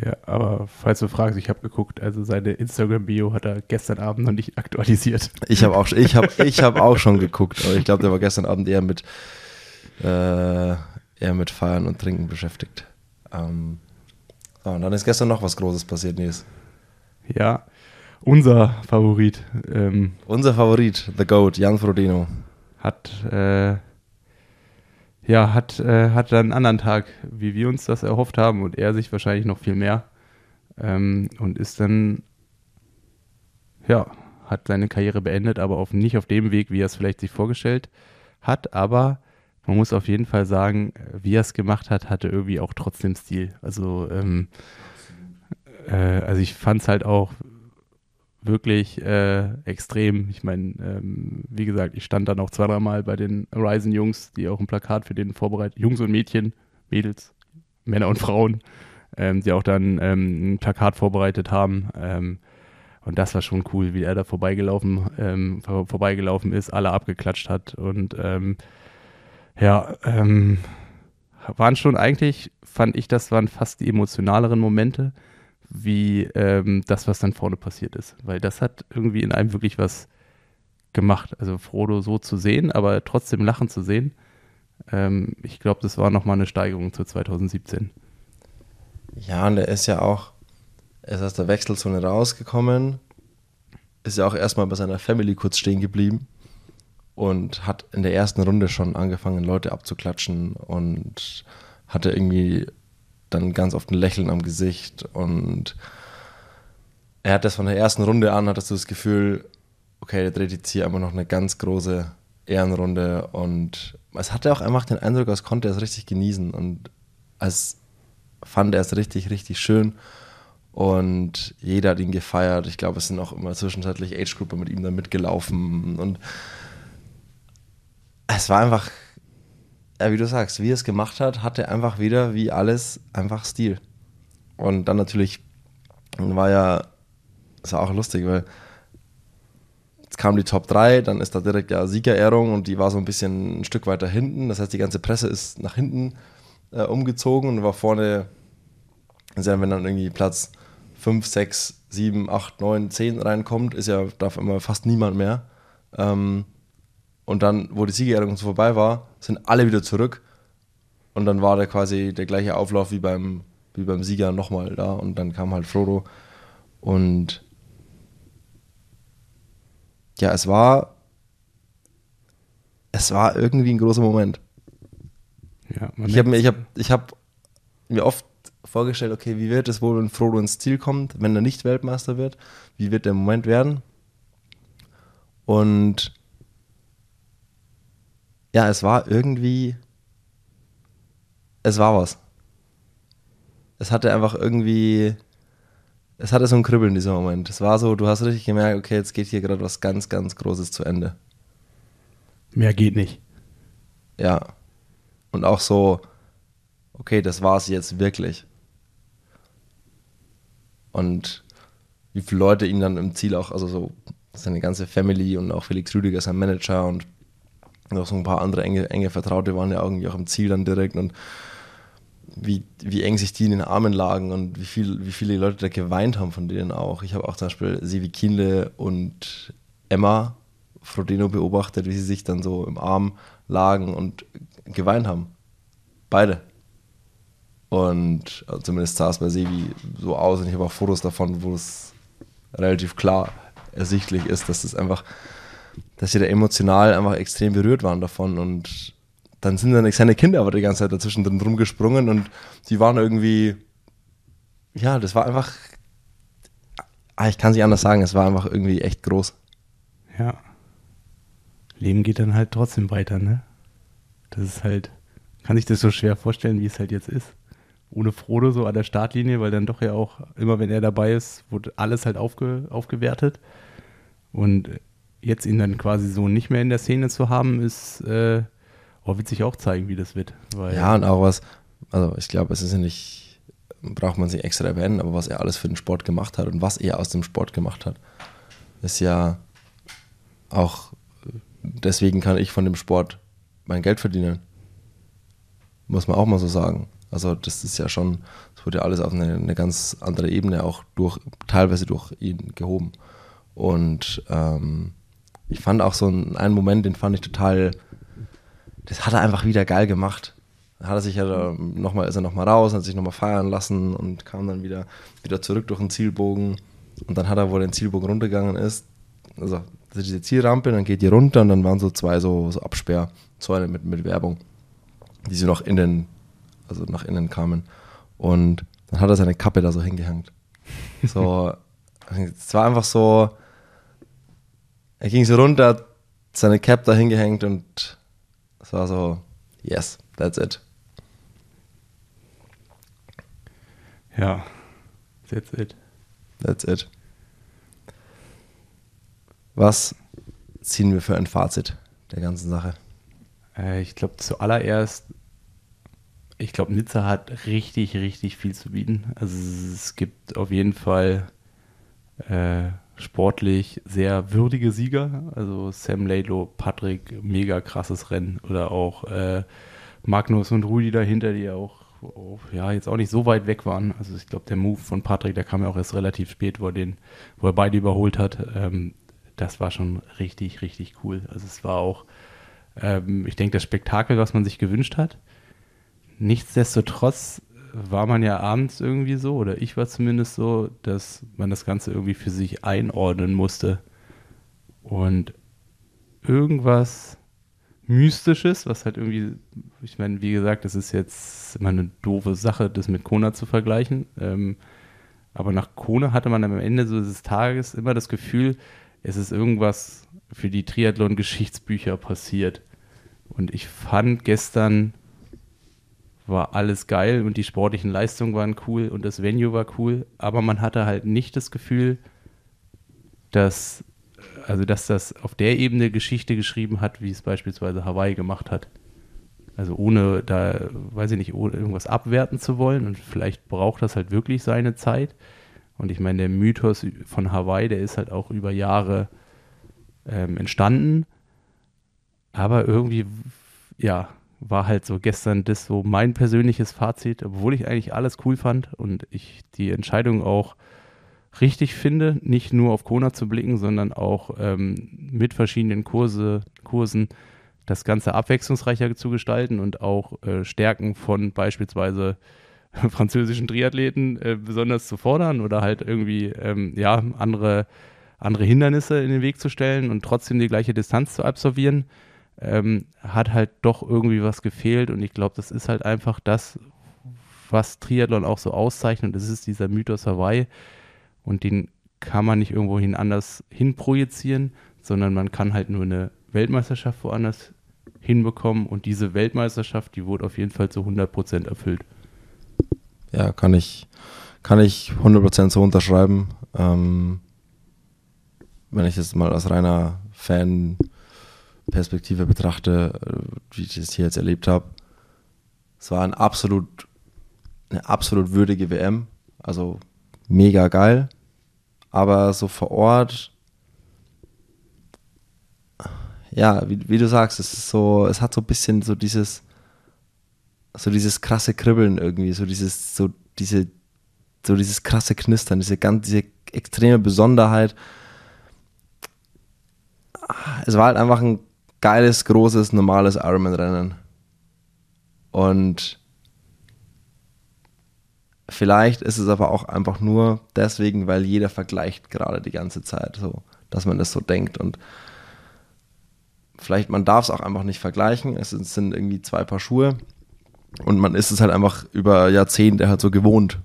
Ja, aber falls du fragst, ich habe geguckt, also seine Instagram-Bio hat er gestern Abend noch nicht aktualisiert. Ich habe auch, ich hab, ich hab auch schon geguckt, aber ich glaube, der war gestern Abend eher mit, äh, eher mit Feiern und Trinken beschäftigt. Ähm, so, und dann ist gestern noch was Großes passiert, Nils. Ja, unser Favorit. Ähm, unser Favorit, The Goat, Jan Frodeno. Hat äh, ja, hat, äh, hat dann einen anderen Tag, wie wir uns das erhofft haben und er sich wahrscheinlich noch viel mehr. Ähm, und ist dann, ja, hat seine Karriere beendet, aber auf, nicht auf dem Weg, wie er es vielleicht sich vorgestellt hat. Aber man muss auf jeden Fall sagen, wie er es gemacht hat, hatte irgendwie auch trotzdem Stil. Also, ähm, äh, also ich fand es halt auch wirklich äh, extrem. Ich meine, ähm, wie gesagt, ich stand dann auch zwei, dreimal bei den Horizon-Jungs, die auch ein Plakat für den vorbereitet, Jungs und Mädchen, Mädels, Männer und Frauen, ähm, die auch dann ähm, ein Plakat vorbereitet haben. Ähm, und das war schon cool, wie er da vorbeigelaufen, ähm, vor, vorbeigelaufen ist, alle abgeklatscht hat. Und ähm, ja, waren schon eigentlich, fand ich, das waren fast die emotionaleren Momente, wie ähm, das, was dann vorne passiert ist. Weil das hat irgendwie in einem wirklich was gemacht. Also Frodo so zu sehen, aber trotzdem lachen zu sehen. Ähm, ich glaube, das war nochmal eine Steigerung zu 2017. Ja, und er ist ja auch, er ist aus der Wechselzone rausgekommen, ist ja auch erstmal bei seiner Family kurz stehen geblieben und hat in der ersten Runde schon angefangen, Leute abzuklatschen und hatte irgendwie dann ganz oft ein Lächeln am Gesicht und er hat das von der ersten Runde an, hattest du das Gefühl, okay, der dreht jetzt hier einfach noch eine ganz große Ehrenrunde und es hatte auch einfach den Eindruck, als konnte er es richtig genießen und als fand er es richtig, richtig schön und jeder hat ihn gefeiert. Ich glaube, es sind auch immer zwischenzeitlich Age-Grupper mit ihm dann mitgelaufen und es war einfach, ja, wie du sagst, wie er es gemacht hat, hatte einfach wieder wie alles einfach Stil. Und dann natürlich war ja, es war auch lustig, weil Jetzt kam die Top 3, dann ist da direkt ja Siegerehrung und die war so ein bisschen ein Stück weiter hinten. Das heißt, die ganze Presse ist nach hinten äh, umgezogen und war vorne, also wenn dann irgendwie Platz 5, 6, 7, 8, 9, 10 reinkommt, ist ja, darf immer fast niemand mehr. Ähm, und dann, wo die Siegerehrung so vorbei war, sind alle wieder zurück. Und dann war da quasi der gleiche Auflauf wie beim, wie beim Sieger nochmal da. Und dann kam halt Frodo. Und ja, es war, es war irgendwie ein großer Moment. Ja, ich habe mir, ich hab, ich hab mir oft vorgestellt, okay, wie wird es wohl, wenn Frodo ins Ziel kommt, wenn er nicht Weltmeister wird? Wie wird der Moment werden? Und ja, es war irgendwie, es war was. Es hatte einfach irgendwie, es hatte so ein Kribbeln in diesem Moment. Es war so, du hast richtig gemerkt, okay, jetzt geht hier gerade was ganz, ganz Großes zu Ende. Mehr geht nicht. Ja. Und auch so, okay, das war es jetzt wirklich. Und wie viele Leute ihn dann im Ziel auch, also so seine ganze Family und auch Felix Rüdiger, sein Manager und noch so ein paar andere enge, enge Vertraute waren ja irgendwie auch im Ziel dann direkt und wie, wie eng sich die in den Armen lagen und wie, viel, wie viele Leute da geweint haben von denen auch. Ich habe auch zum Beispiel Sevi Kienle und Emma Frodeno beobachtet, wie sie sich dann so im Arm lagen und geweint haben. Beide. Und also zumindest sah es bei Sevi so aus und ich habe auch Fotos davon, wo es relativ klar ersichtlich ist, dass es einfach, dass sie da emotional einfach extrem berührt waren davon und dann sind dann seine Kinder aber die ganze Zeit dazwischen drin rumgesprungen und die waren irgendwie, ja, das war einfach, ah, ich kann es nicht anders sagen, es war einfach irgendwie echt groß. Ja. Leben geht dann halt trotzdem weiter, ne? Das ist halt, kann ich das so schwer vorstellen, wie es halt jetzt ist. Ohne Frodo so an der Startlinie, weil dann doch ja auch, immer wenn er dabei ist, wurde alles halt aufge, aufgewertet. Und jetzt ihn dann quasi so nicht mehr in der Szene zu haben, ist, äh, Oh, wird sich auch zeigen, wie das wird. ja, und auch was, also ich glaube, es ist ja nicht, braucht man sich extra erwähnen, aber was er alles für den Sport gemacht hat und was er aus dem Sport gemacht hat, ist ja auch, deswegen kann ich von dem Sport mein Geld verdienen. Muss man auch mal so sagen. Also das ist ja schon, es wurde ja alles auf eine, eine, ganz andere Ebene auch durch, teilweise durch ihn gehoben. Und ähm, ich fand auch so einen, einen Moment, den fand ich total das hat er einfach wieder geil gemacht. Hat er sich ja nochmal, ist er nochmal raus, hat sich nochmal feiern lassen und kam dann wieder, wieder zurück durch den Zielbogen. Und dann hat er, wo er den Zielbogen runtergegangen ist, also diese Zielrampe, dann geht die runter und dann waren so zwei so, so Absperrzäune mit, mit Werbung, die so nach innen, also nach innen kamen. Und dann hat er seine Kappe da so hingehängt. So, es war einfach so, er ging so runter, seine Cap da hingehängt und es war so, yes, that's it. Ja, that's it. That's it. Was ziehen wir für ein Fazit der ganzen Sache? Äh, ich glaube, zuallererst ich glaube, Nizza hat richtig, richtig viel zu bieten. Also es gibt auf jeden Fall äh, sportlich sehr würdige Sieger. Also Sam Laidlow, Patrick, mega krasses Rennen. Oder auch äh, Magnus und Rudi dahinter, die auch, auch, ja, jetzt auch nicht so weit weg waren. Also ich glaube, der Move von Patrick, der kam ja auch erst relativ spät, wo er, den, wo er beide überholt hat. Ähm, das war schon richtig, richtig cool. Also es war auch, ähm, ich denke, das Spektakel, was man sich gewünscht hat. Nichtsdestotrotz war man ja abends irgendwie so, oder ich war zumindest so, dass man das Ganze irgendwie für sich einordnen musste. Und irgendwas Mystisches, was halt irgendwie, ich meine, wie gesagt, das ist jetzt immer eine doofe Sache, das mit Kona zu vergleichen. Ähm, aber nach Kona hatte man am Ende so des Tages immer das Gefühl, es ist irgendwas für die Triathlon-Geschichtsbücher passiert. Und ich fand gestern war alles geil und die sportlichen Leistungen waren cool und das Venue war cool, aber man hatte halt nicht das Gefühl, dass, also dass das auf der Ebene Geschichte geschrieben hat, wie es beispielsweise Hawaii gemacht hat. Also ohne da, weiß ich nicht, ohne irgendwas abwerten zu wollen und vielleicht braucht das halt wirklich seine Zeit. Und ich meine, der Mythos von Hawaii, der ist halt auch über Jahre ähm, entstanden. Aber irgendwie, ja, war halt so gestern das so mein persönliches Fazit, obwohl ich eigentlich alles cool fand und ich die Entscheidung auch richtig finde, nicht nur auf Kona zu blicken, sondern auch ähm, mit verschiedenen Kurse, Kursen das Ganze abwechslungsreicher zu gestalten und auch äh, Stärken von beispielsweise französischen Triathleten äh, besonders zu fordern oder halt irgendwie ähm, ja andere andere Hindernisse in den Weg zu stellen und trotzdem die gleiche Distanz zu absolvieren ähm, hat halt doch irgendwie was gefehlt und ich glaube, das ist halt einfach das, was Triathlon auch so auszeichnet. Das ist dieser Mythos Hawaii und den kann man nicht irgendwohin anders hinprojizieren, sondern man kann halt nur eine Weltmeisterschaft woanders hinbekommen und diese Weltmeisterschaft, die wurde auf jeden Fall zu 100% erfüllt. Ja, kann ich, kann ich 100% so unterschreiben. Ähm, wenn ich jetzt mal als reiner Fan Perspektive betrachte, äh, wie ich das hier jetzt erlebt habe, es war ein absolut, eine absolut würdige WM. Also mega geil. Aber so vor Ort, ja, wie, wie du sagst, es ist so, es hat so ein bisschen so dieses, so dieses krasse Kribbeln irgendwie, so dieses, so diese, so dieses krasse Knistern, diese ganz, diese extreme Besonderheit. Es war halt einfach ein geiles, großes, normales Ironman-Rennen. Und vielleicht ist es aber auch einfach nur deswegen, weil jeder vergleicht gerade die ganze Zeit so, dass man das so denkt. Und vielleicht, man darf es auch einfach nicht vergleichen. Es sind irgendwie zwei Paar Schuhe. Und man ist es halt einfach über Jahrzehnte halt so gewohnt,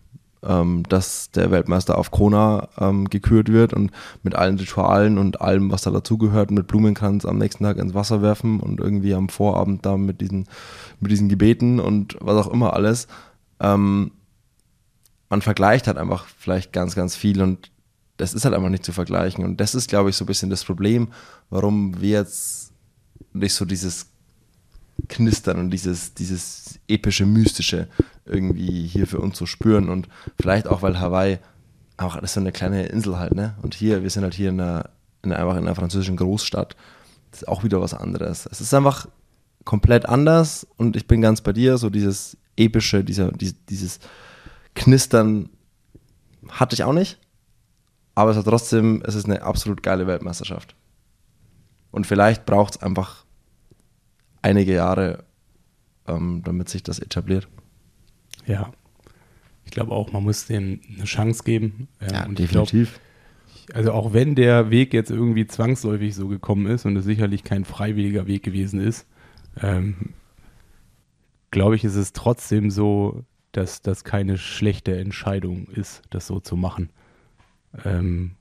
ähm, dass der Weltmeister auf Kona ähm, gekürt wird und mit allen Ritualen und allem, was da dazugehört, mit Blumenkranz am nächsten Tag ins Wasser werfen und irgendwie am Vorabend da mit diesen, mit diesen Gebeten und was auch immer alles. Ähm, man vergleicht halt einfach vielleicht ganz, ganz viel und das ist halt einfach nicht zu vergleichen. Und das ist, glaube ich, so ein bisschen das Problem, warum wir jetzt nicht so dieses Knistern und dieses, dieses epische, mystische irgendwie hier für uns zu spüren. Und vielleicht auch, weil Hawaii auch, das ist so eine kleine Insel halt, ne? Und hier, wir sind halt hier in einer, in einfach in einer französischen Großstadt. Das ist auch wieder was anderes. Es ist einfach komplett anders und ich bin ganz bei dir, so dieses epische, dieser, dieses Knistern hatte ich auch nicht. Aber es hat trotzdem, es ist eine absolut geile Weltmeisterschaft. Und vielleicht braucht es einfach einige Jahre, ähm, damit sich das etabliert. Ja, ich glaube auch, man muss denen eine Chance geben. Ähm, ja, definitiv. Glaub, also auch wenn der Weg jetzt irgendwie zwangsläufig so gekommen ist und es sicherlich kein freiwilliger Weg gewesen ist, ähm, glaube ich, ist es trotzdem so, dass das keine schlechte Entscheidung ist, das so zu machen. Ähm,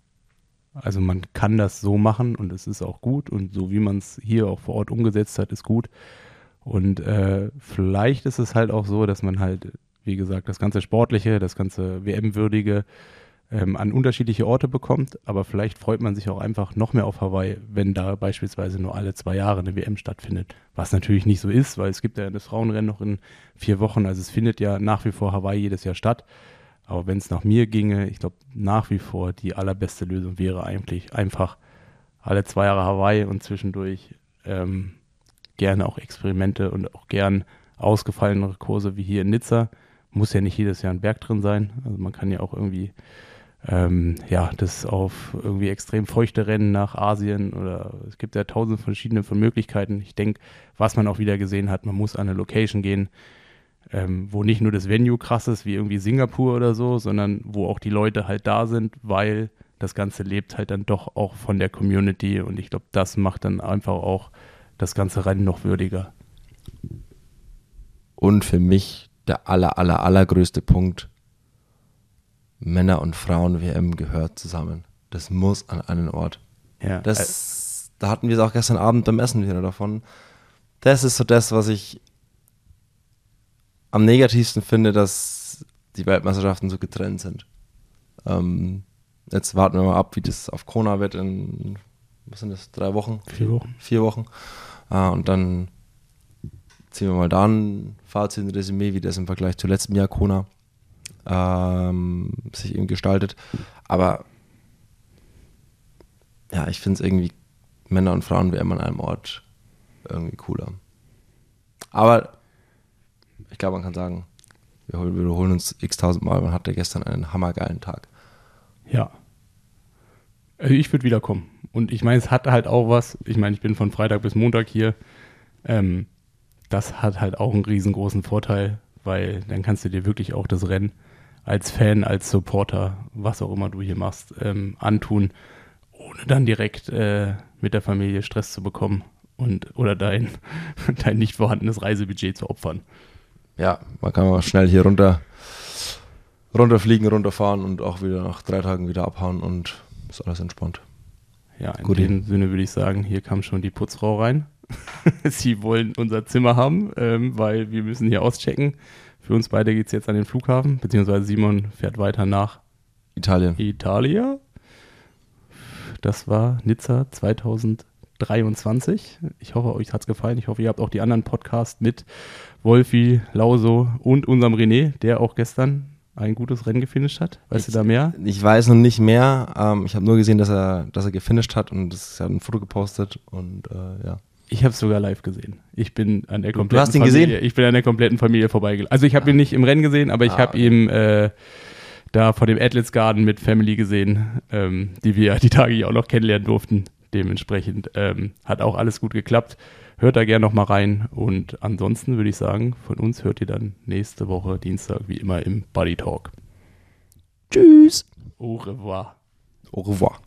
also man kann das so machen und es ist auch gut und so wie man es hier auch vor Ort umgesetzt hat, ist gut. Und äh, vielleicht ist es halt auch so, dass man halt, wie gesagt, das ganze Sportliche, das ganze WM-Würdige ähm, an unterschiedliche Orte bekommt, aber vielleicht freut man sich auch einfach noch mehr auf Hawaii, wenn da beispielsweise nur alle zwei Jahre eine WM stattfindet. Was natürlich nicht so ist, weil es gibt ja das Frauenrennen noch in vier Wochen, also es findet ja nach wie vor Hawaii jedes Jahr statt. Aber wenn es nach mir ginge, ich glaube nach wie vor die allerbeste Lösung wäre eigentlich einfach alle zwei Jahre Hawaii und zwischendurch ähm, gerne auch Experimente und auch gern ausgefallenere Kurse wie hier in Nizza. Muss ja nicht jedes Jahr ein Berg drin sein. Also man kann ja auch irgendwie ähm, ja, das auf irgendwie extrem feuchte Rennen nach Asien oder es gibt ja tausend verschiedene von Möglichkeiten. Ich denke, was man auch wieder gesehen hat, man muss an eine Location gehen, ähm, wo nicht nur das Venue krass ist, wie irgendwie Singapur oder so, sondern wo auch die Leute halt da sind, weil das Ganze lebt halt dann doch auch von der Community und ich glaube, das macht dann einfach auch das ganze Rennen noch würdiger. Und für mich der aller, aller, allergrößte Punkt, Männer- und Frauen-WM gehört zusammen. Das muss an einen Ort. Ja. Das, da hatten wir es auch gestern Abend beim Essen wieder davon. Das ist so das, was ich am negativsten finde, dass die Weltmeisterschaften so getrennt sind. Ähm, jetzt warten wir mal ab, wie das auf Kona wird in, was sind das, drei Wochen? Vier Wochen. Vier Wochen. Äh, und dann ziehen wir mal da ein Fazit, ein Resümee, wie das im Vergleich zu letztem Jahr Kona ähm, sich eben gestaltet. Aber ja, ich finde es irgendwie Männer und Frauen WM an einem Ort irgendwie cooler. Aber ich glaube, man kann sagen, wir wiederholen uns x-tausend Mal. Man hatte gestern einen hammergeilen Tag. Ja. Also ich würde wiederkommen. Und ich meine, es hat halt auch was. Ich meine, ich bin von Freitag bis Montag hier. Ähm, das hat halt auch einen riesengroßen Vorteil, weil dann kannst du dir wirklich auch das Rennen als Fan, als Supporter, was auch immer du hier machst, ähm, antun, ohne dann direkt äh, mit der Familie Stress zu bekommen und oder dein, dein nicht vorhandenes Reisebudget zu opfern. Ja, man kann mal schnell hier runter runterfliegen, runterfahren und auch wieder nach drei Tagen wieder abhauen und ist alles entspannt. Ja, in Gut dem Sinne würde ich sagen, hier kam schon die Putzfrau rein. Sie wollen unser Zimmer haben, ähm, weil wir müssen hier auschecken. Für uns beide geht es jetzt an den Flughafen, beziehungsweise Simon fährt weiter nach Italien. Italia. Das war Nizza 2023. Ich hoffe, euch hat es gefallen. Ich hoffe, ihr habt auch die anderen Podcasts mit Wolfi, Lauso und unserem René, der auch gestern ein gutes Rennen gefinisht hat. Weißt ich, du da mehr? Ich weiß noch nicht mehr. Ähm, ich habe nur gesehen, dass er, dass er gefinisht hat und es hat ein Foto gepostet und äh, ja. Ich habe es sogar live gesehen. Ich bin an der kompletten du hast ihn Familie, gesehen? Ich bin an der kompletten Familie vorbeigelaufen. Also ich habe ah. ihn nicht im Rennen gesehen, aber ich ah, habe okay. ihn äh, da vor dem Atlas Garden mit Family gesehen, ähm, die wir die Tage ja auch noch kennenlernen durften. Dementsprechend ähm, hat auch alles gut geklappt. Hört da gerne noch mal rein. Und ansonsten würde ich sagen, von uns hört ihr dann nächste Woche Dienstag wie immer im Buddy Talk. Tschüss. Au revoir. Au revoir.